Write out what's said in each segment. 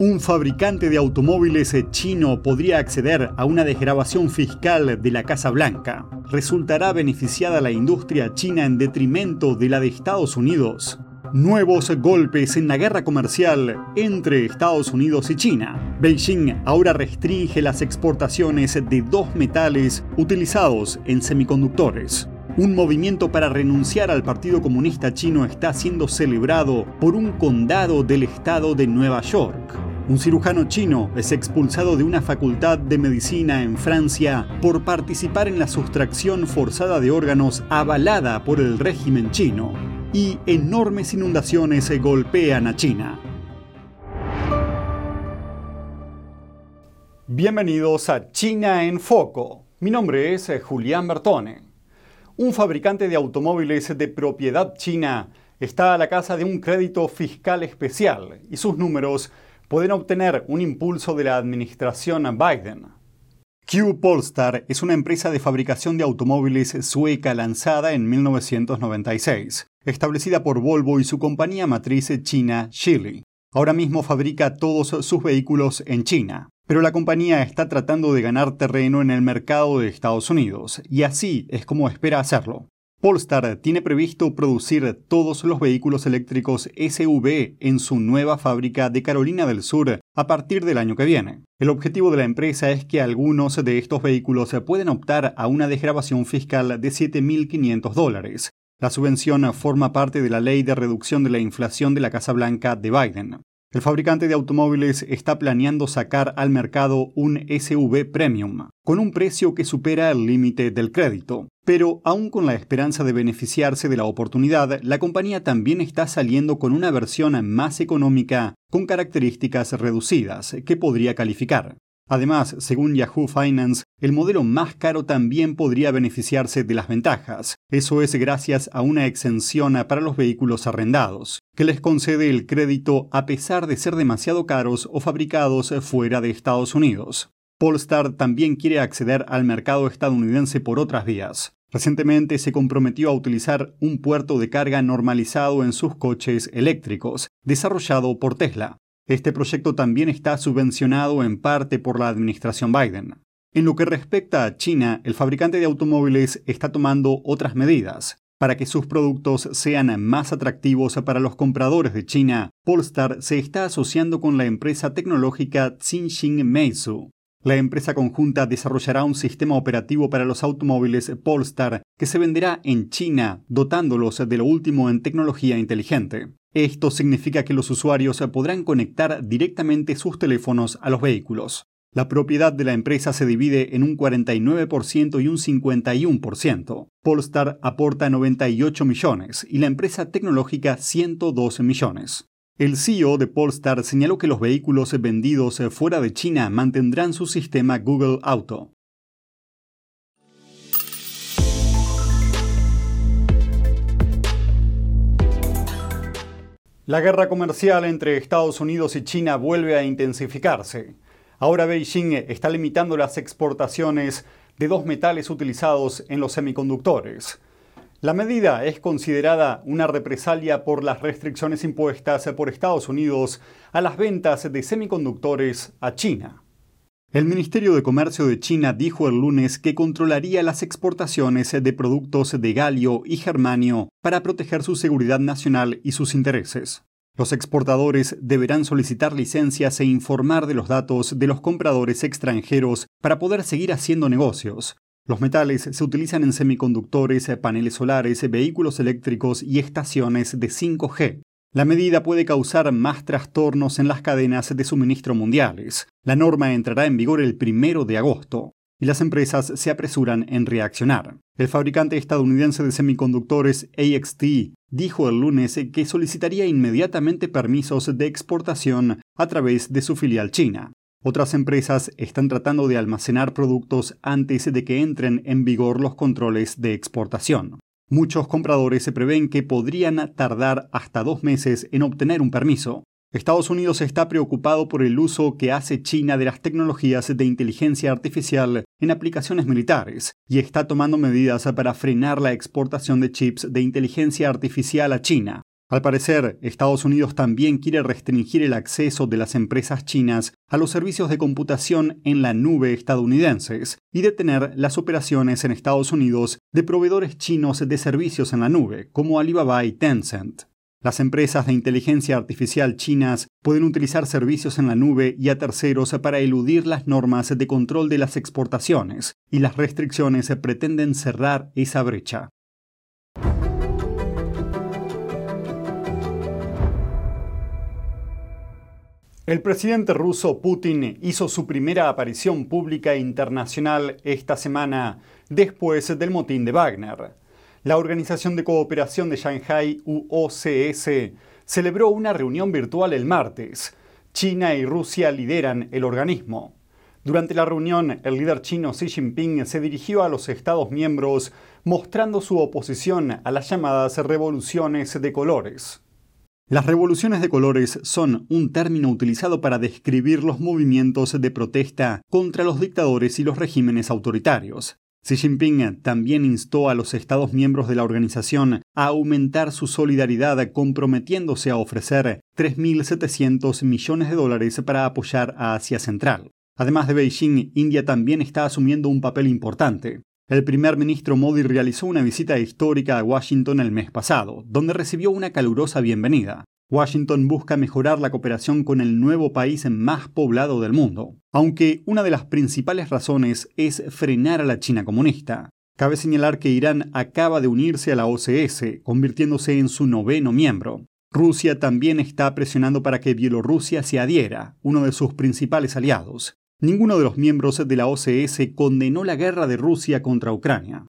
Un fabricante de automóviles chino podría acceder a una desgrabación fiscal de la Casa Blanca. ¿Resultará beneficiada la industria china en detrimento de la de Estados Unidos? Nuevos golpes en la guerra comercial entre Estados Unidos y China. Beijing ahora restringe las exportaciones de dos metales utilizados en semiconductores. Un movimiento para renunciar al Partido Comunista Chino está siendo celebrado por un condado del estado de Nueva York. Un cirujano chino es expulsado de una facultad de medicina en Francia por participar en la sustracción forzada de órganos avalada por el régimen chino. Y enormes inundaciones golpean a China. Bienvenidos a China en Foco. Mi nombre es Julián Bertone. Un fabricante de automóviles de propiedad china está a la casa de un crédito fiscal especial y sus números pueden obtener un impulso de la administración Biden. Q Polestar es una empresa de fabricación de automóviles sueca lanzada en 1996, establecida por Volvo y su compañía matriz china Geely. Ahora mismo fabrica todos sus vehículos en China, pero la compañía está tratando de ganar terreno en el mercado de Estados Unidos, y así es como espera hacerlo. Polestar tiene previsto producir todos los vehículos eléctricos SUV en su nueva fábrica de Carolina del Sur a partir del año que viene. El objetivo de la empresa es que algunos de estos vehículos pueden optar a una desgrabación fiscal de 7.500 dólares. La subvención forma parte de la ley de reducción de la inflación de la Casa Blanca de Biden. El fabricante de automóviles está planeando sacar al mercado un SUV Premium, con un precio que supera el límite del crédito. Pero aún con la esperanza de beneficiarse de la oportunidad, la compañía también está saliendo con una versión más económica con características reducidas que podría calificar. Además, según Yahoo Finance, el modelo más caro también podría beneficiarse de las ventajas. Eso es gracias a una exención para los vehículos arrendados, que les concede el crédito a pesar de ser demasiado caros o fabricados fuera de Estados Unidos. Polestar también quiere acceder al mercado estadounidense por otras vías. Recientemente se comprometió a utilizar un puerto de carga normalizado en sus coches eléctricos, desarrollado por Tesla. Este proyecto también está subvencionado en parte por la administración Biden. En lo que respecta a China, el fabricante de automóviles está tomando otras medidas. Para que sus productos sean más atractivos para los compradores de China, Polestar se está asociando con la empresa tecnológica Xinjiang Meizu. La empresa conjunta desarrollará un sistema operativo para los automóviles Polestar que se venderá en China, dotándolos de lo último en tecnología inteligente. Esto significa que los usuarios podrán conectar directamente sus teléfonos a los vehículos. La propiedad de la empresa se divide en un 49% y un 51%. Polestar aporta 98 millones y la empresa tecnológica 112 millones. El CEO de Polestar señaló que los vehículos vendidos fuera de China mantendrán su sistema Google Auto. La guerra comercial entre Estados Unidos y China vuelve a intensificarse. Ahora Beijing está limitando las exportaciones de dos metales utilizados en los semiconductores. La medida es considerada una represalia por las restricciones impuestas por Estados Unidos a las ventas de semiconductores a China. El Ministerio de Comercio de China dijo el lunes que controlaría las exportaciones de productos de galio y germanio para proteger su seguridad nacional y sus intereses. Los exportadores deberán solicitar licencias e informar de los datos de los compradores extranjeros para poder seguir haciendo negocios, los metales se utilizan en semiconductores, paneles solares, vehículos eléctricos y estaciones de 5G. La medida puede causar más trastornos en las cadenas de suministro mundiales. La norma entrará en vigor el primero de agosto y las empresas se apresuran en reaccionar. El fabricante estadounidense de semiconductores AXT dijo el lunes que solicitaría inmediatamente permisos de exportación a través de su filial china. Otras empresas están tratando de almacenar productos antes de que entren en vigor los controles de exportación. Muchos compradores se prevén que podrían tardar hasta dos meses en obtener un permiso. Estados Unidos está preocupado por el uso que hace China de las tecnologías de inteligencia artificial en aplicaciones militares y está tomando medidas para frenar la exportación de chips de inteligencia artificial a China. Al parecer, Estados Unidos también quiere restringir el acceso de las empresas chinas a los servicios de computación en la nube estadounidenses y detener las operaciones en Estados Unidos de proveedores chinos de servicios en la nube, como Alibaba y Tencent. Las empresas de inteligencia artificial chinas pueden utilizar servicios en la nube y a terceros para eludir las normas de control de las exportaciones, y las restricciones pretenden cerrar esa brecha. El presidente ruso Putin hizo su primera aparición pública internacional esta semana después del motín de Wagner. La Organización de Cooperación de Shanghai, UOCS, celebró una reunión virtual el martes. China y Rusia lideran el organismo. Durante la reunión, el líder chino Xi Jinping se dirigió a los Estados miembros mostrando su oposición a las llamadas revoluciones de colores. Las revoluciones de colores son un término utilizado para describir los movimientos de protesta contra los dictadores y los regímenes autoritarios. Xi Jinping también instó a los Estados miembros de la organización a aumentar su solidaridad comprometiéndose a ofrecer 3.700 millones de dólares para apoyar a Asia Central. Además de Beijing, India también está asumiendo un papel importante. El primer ministro Modi realizó una visita histórica a Washington el mes pasado, donde recibió una calurosa bienvenida. Washington busca mejorar la cooperación con el nuevo país más poblado del mundo, aunque una de las principales razones es frenar a la China comunista. Cabe señalar que Irán acaba de unirse a la OCS, convirtiéndose en su noveno miembro. Rusia también está presionando para que Bielorrusia se adhiera, uno de sus principales aliados. Ninguno de los miembros de la OCS condenó la guerra de Rusia contra Ucrania.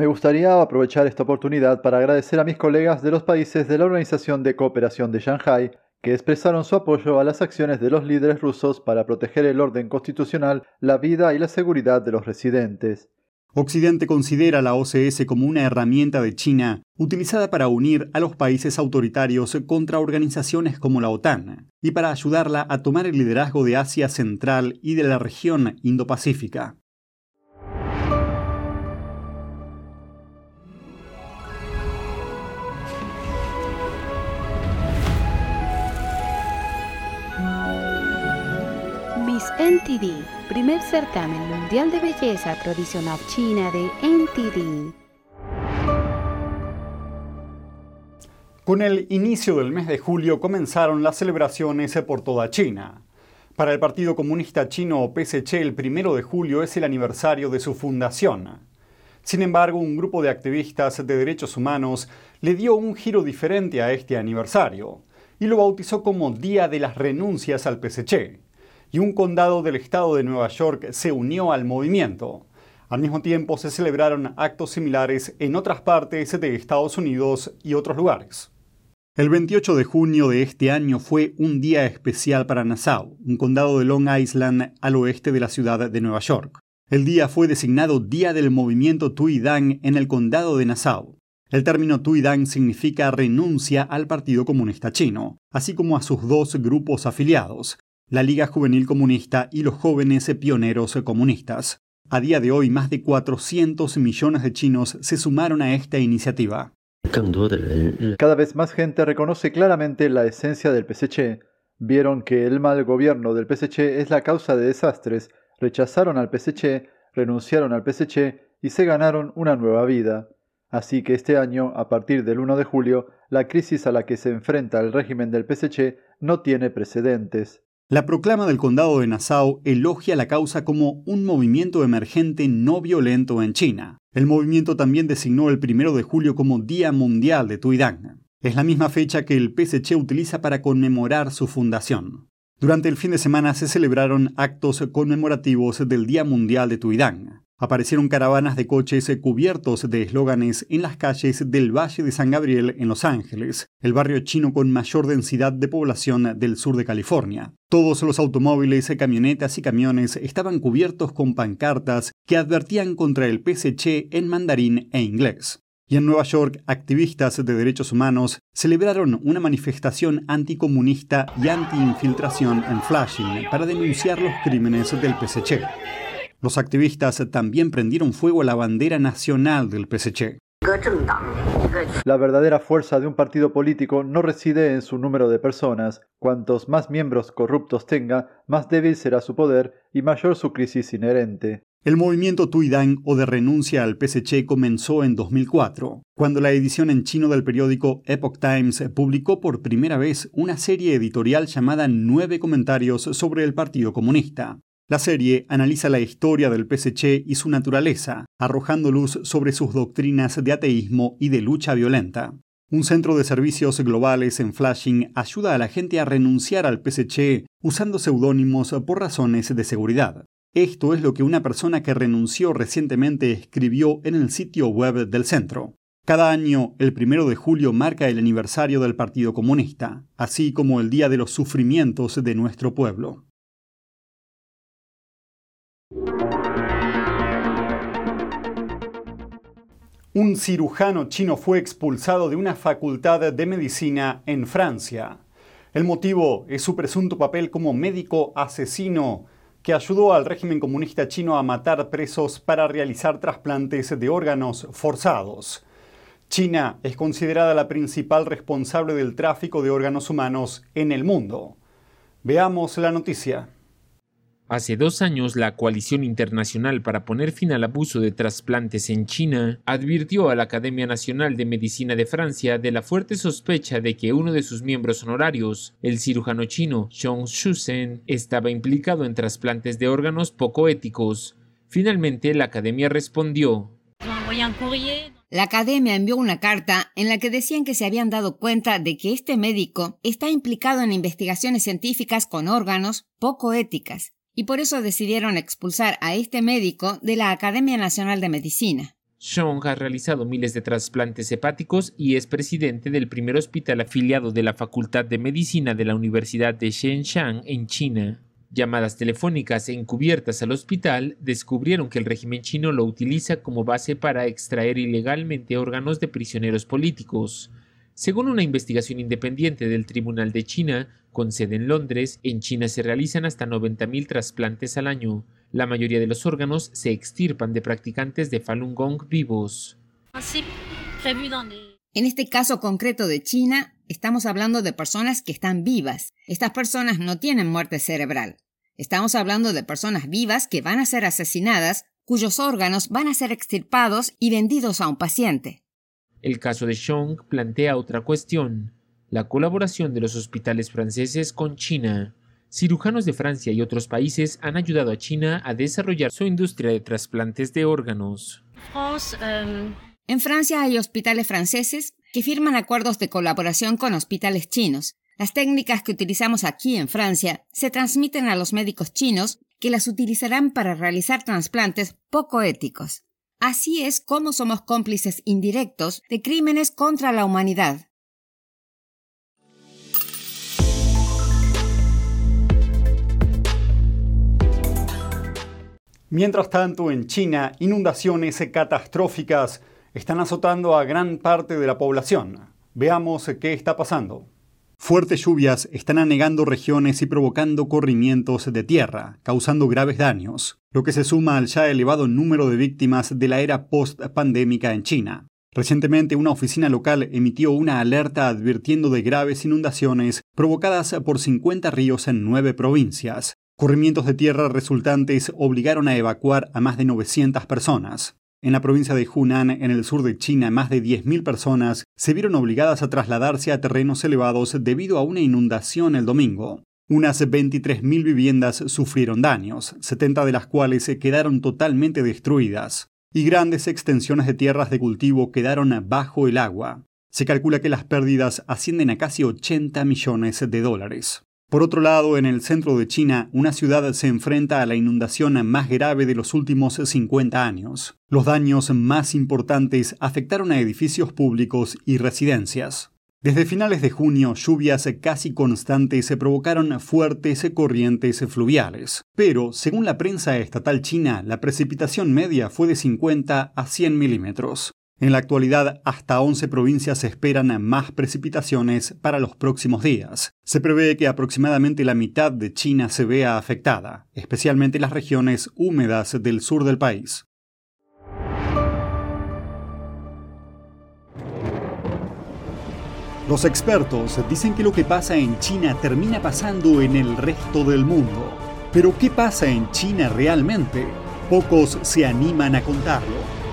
Me gustaría aprovechar esta oportunidad para agradecer a mis colegas de los países de la Organización de Cooperación de Shanghai que expresaron su apoyo a las acciones de los líderes rusos para proteger el orden constitucional, la vida y la seguridad de los residentes. Occidente considera la OCS como una herramienta de China utilizada para unir a los países autoritarios contra organizaciones como la OTAN y para ayudarla a tomar el liderazgo de Asia Central y de la región Indo-Pacífica. NTD, primer certamen mundial de belleza tradicional china de NTD. Con el inicio del mes de julio comenzaron las celebraciones por toda China. Para el Partido Comunista Chino o PSC, el primero de julio es el aniversario de su fundación. Sin embargo, un grupo de activistas de derechos humanos le dio un giro diferente a este aniversario y lo bautizó como Día de las Renuncias al PSC y un condado del estado de Nueva York se unió al movimiento. Al mismo tiempo se celebraron actos similares en otras partes de Estados Unidos y otros lugares. El 28 de junio de este año fue un día especial para Nassau, un condado de Long Island al oeste de la ciudad de Nueva York. El día fue designado Día del Movimiento Tui-Dang en el condado de Nassau. El término Tui-Dang significa renuncia al Partido Comunista Chino, así como a sus dos grupos afiliados, la Liga Juvenil Comunista y los jóvenes pioneros comunistas. A día de hoy, más de 400 millones de chinos se sumaron a esta iniciativa. Cada vez más gente reconoce claramente la esencia del PSC. Vieron que el mal gobierno del PSC es la causa de desastres, rechazaron al PSC, renunciaron al PSC y se ganaron una nueva vida. Así que este año, a partir del 1 de julio, la crisis a la que se enfrenta el régimen del PSC no tiene precedentes. La proclama del condado de Nassau elogia la causa como un movimiento emergente no violento en China. El movimiento también designó el 1 de julio como Día Mundial de Tuidang. Es la misma fecha que el PSC utiliza para conmemorar su fundación. Durante el fin de semana se celebraron actos conmemorativos del Día Mundial de Tuidang. Aparecieron caravanas de coches cubiertos de eslóganes en las calles del Valle de San Gabriel en Los Ángeles, el barrio chino con mayor densidad de población del sur de California. Todos los automóviles, camionetas y camiones estaban cubiertos con pancartas que advertían contra el PSC en mandarín e inglés. Y en Nueva York, activistas de derechos humanos celebraron una manifestación anticomunista y anti-infiltración en Flushing para denunciar los crímenes del PSC. Los activistas también prendieron fuego a la bandera nacional del PSC. La verdadera fuerza de un partido político no reside en su número de personas. Cuantos más miembros corruptos tenga, más débil será su poder y mayor su crisis inherente. El movimiento Tuidang o de renuncia al PSC comenzó en 2004, cuando la edición en chino del periódico Epoch Times publicó por primera vez una serie editorial llamada Nueve comentarios sobre el Partido Comunista. La serie analiza la historia del PSC y su naturaleza, arrojando luz sobre sus doctrinas de ateísmo y de lucha violenta. Un centro de servicios globales en Flushing ayuda a la gente a renunciar al PSC usando seudónimos por razones de seguridad. Esto es lo que una persona que renunció recientemente escribió en el sitio web del centro. Cada año, el primero de julio marca el aniversario del Partido Comunista, así como el Día de los Sufrimientos de nuestro pueblo. Un cirujano chino fue expulsado de una facultad de medicina en Francia. El motivo es su presunto papel como médico asesino que ayudó al régimen comunista chino a matar presos para realizar trasplantes de órganos forzados. China es considerada la principal responsable del tráfico de órganos humanos en el mundo. Veamos la noticia. Hace dos años, la Coalición Internacional para poner fin al abuso de trasplantes en China advirtió a la Academia Nacional de Medicina de Francia de la fuerte sospecha de que uno de sus miembros honorarios, el cirujano chino Zhong Shusen, estaba implicado en trasplantes de órganos poco éticos. Finalmente, la Academia respondió. La academia envió una carta en la que decían que se habían dado cuenta de que este médico está implicado en investigaciones científicas con órganos poco éticas y por eso decidieron expulsar a este médico de la Academia Nacional de Medicina. Zhong ha realizado miles de trasplantes hepáticos y es presidente del primer hospital afiliado de la Facultad de Medicina de la Universidad de Shenzhen en China. Llamadas telefónicas encubiertas al hospital descubrieron que el régimen chino lo utiliza como base para extraer ilegalmente órganos de prisioneros políticos. Según una investigación independiente del Tribunal de China, con sede en Londres, en China se realizan hasta 90.000 trasplantes al año. La mayoría de los órganos se extirpan de practicantes de Falun Gong vivos. En este caso concreto de China, estamos hablando de personas que están vivas. Estas personas no tienen muerte cerebral. Estamos hablando de personas vivas que van a ser asesinadas, cuyos órganos van a ser extirpados y vendidos a un paciente. El caso de Chong plantea otra cuestión, la colaboración de los hospitales franceses con China. Cirujanos de Francia y otros países han ayudado a China a desarrollar su industria de trasplantes de órganos. Um, en Francia hay hospitales franceses que firman acuerdos de colaboración con hospitales chinos. Las técnicas que utilizamos aquí en Francia se transmiten a los médicos chinos que las utilizarán para realizar trasplantes poco éticos. Así es como somos cómplices indirectos de crímenes contra la humanidad. Mientras tanto, en China, inundaciones catastróficas están azotando a gran parte de la población. Veamos qué está pasando. Fuertes lluvias están anegando regiones y provocando corrimientos de tierra, causando graves daños, lo que se suma al ya elevado número de víctimas de la era post-pandémica en China. Recientemente una oficina local emitió una alerta advirtiendo de graves inundaciones provocadas por 50 ríos en nueve provincias. Corrimientos de tierra resultantes obligaron a evacuar a más de 900 personas. En la provincia de Hunan, en el sur de China, más de 10.000 personas se vieron obligadas a trasladarse a terrenos elevados debido a una inundación el domingo. Unas 23.000 viviendas sufrieron daños, 70 de las cuales quedaron totalmente destruidas, y grandes extensiones de tierras de cultivo quedaron bajo el agua. Se calcula que las pérdidas ascienden a casi 80 millones de dólares. Por otro lado, en el centro de China, una ciudad se enfrenta a la inundación más grave de los últimos 50 años. Los daños más importantes afectaron a edificios públicos y residencias. Desde finales de junio, lluvias casi constantes se provocaron fuertes corrientes fluviales. Pero, según la prensa estatal china, la precipitación media fue de 50 a 100 milímetros. En la actualidad, hasta 11 provincias esperan más precipitaciones para los próximos días. Se prevé que aproximadamente la mitad de China se vea afectada, especialmente las regiones húmedas del sur del país. Los expertos dicen que lo que pasa en China termina pasando en el resto del mundo. Pero ¿qué pasa en China realmente? Pocos se animan a contarlo.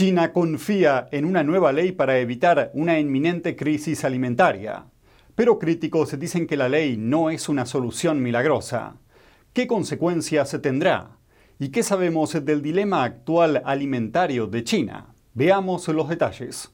China confía en una nueva ley para evitar una inminente crisis alimentaria. Pero críticos dicen que la ley no es una solución milagrosa. ¿Qué consecuencias tendrá? ¿Y qué sabemos del dilema actual alimentario de China? Veamos los detalles.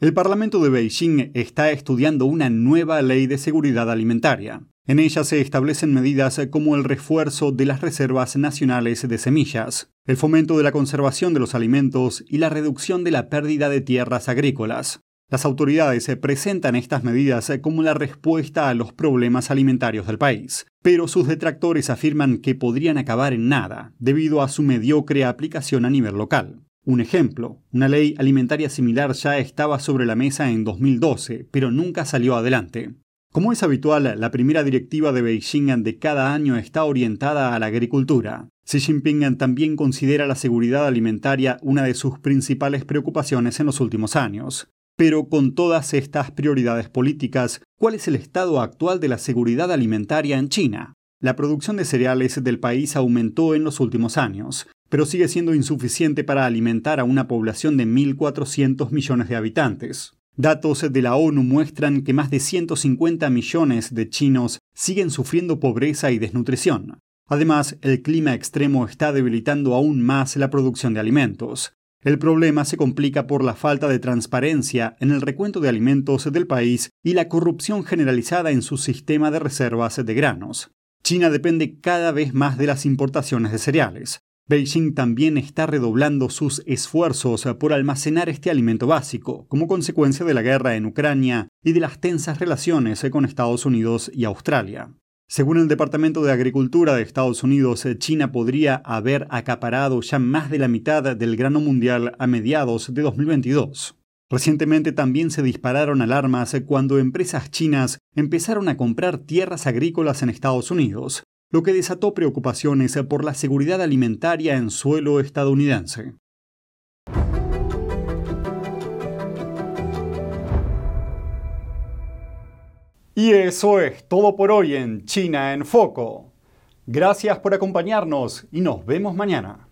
El Parlamento de Beijing está estudiando una nueva ley de seguridad alimentaria. En ella se establecen medidas como el refuerzo de las reservas nacionales de semillas, el fomento de la conservación de los alimentos y la reducción de la pérdida de tierras agrícolas. Las autoridades presentan estas medidas como la respuesta a los problemas alimentarios del país, pero sus detractores afirman que podrían acabar en nada debido a su mediocre aplicación a nivel local. Un ejemplo, una ley alimentaria similar ya estaba sobre la mesa en 2012, pero nunca salió adelante. Como es habitual, la primera directiva de Beijing de cada año está orientada a la agricultura. Xi Jinping también considera la seguridad alimentaria una de sus principales preocupaciones en los últimos años. Pero con todas estas prioridades políticas, ¿cuál es el estado actual de la seguridad alimentaria en China? La producción de cereales del país aumentó en los últimos años, pero sigue siendo insuficiente para alimentar a una población de 1.400 millones de habitantes. Datos de la ONU muestran que más de 150 millones de chinos siguen sufriendo pobreza y desnutrición. Además, el clima extremo está debilitando aún más la producción de alimentos. El problema se complica por la falta de transparencia en el recuento de alimentos del país y la corrupción generalizada en su sistema de reservas de granos. China depende cada vez más de las importaciones de cereales. Beijing también está redoblando sus esfuerzos por almacenar este alimento básico, como consecuencia de la guerra en Ucrania y de las tensas relaciones con Estados Unidos y Australia. Según el Departamento de Agricultura de Estados Unidos, China podría haber acaparado ya más de la mitad del grano mundial a mediados de 2022. Recientemente también se dispararon alarmas cuando empresas chinas empezaron a comprar tierras agrícolas en Estados Unidos, lo que desató preocupaciones por la seguridad alimentaria en suelo estadounidense. Y eso es todo por hoy en China en Foco. Gracias por acompañarnos y nos vemos mañana.